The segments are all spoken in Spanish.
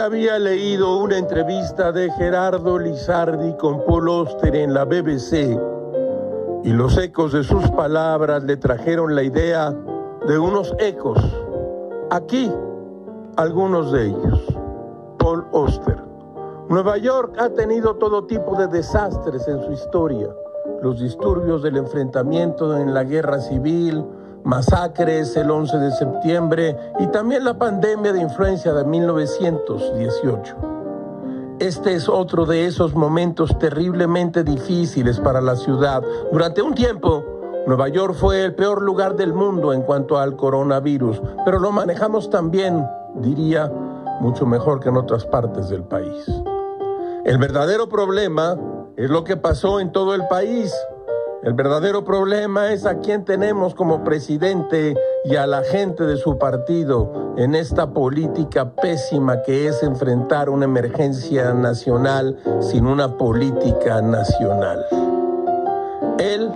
había leído una entrevista de Gerardo Lizardi con Paul Oster en la BBC y los ecos de sus palabras le trajeron la idea de unos ecos. Aquí, algunos de ellos. Paul Oster. Nueva York ha tenido todo tipo de desastres en su historia. Los disturbios del enfrentamiento en la guerra civil, masacres el 11 de septiembre y también la pandemia de influencia de 1918. Este es otro de esos momentos terriblemente difíciles para la ciudad. Durante un tiempo, Nueva York fue el peor lugar del mundo en cuanto al coronavirus, pero lo manejamos también, diría, mucho mejor que en otras partes del país. El verdadero problema es lo que pasó en todo el país. El verdadero problema es a quién tenemos como presidente y a la gente de su partido en esta política pésima que es enfrentar una emergencia nacional sin una política nacional. Él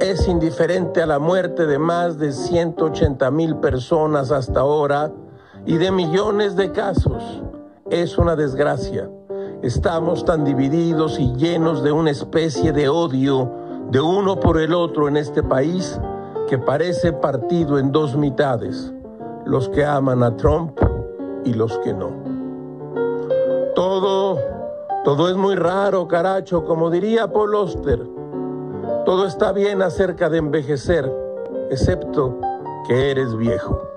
es indiferente a la muerte de más de 180 mil personas hasta ahora y de millones de casos. Es una desgracia. Estamos tan divididos y llenos de una especie de odio de uno por el otro en este país que parece partido en dos mitades, los que aman a Trump y los que no. Todo, todo es muy raro, caracho, como diría Paul Oster. Todo está bien acerca de envejecer, excepto que eres viejo.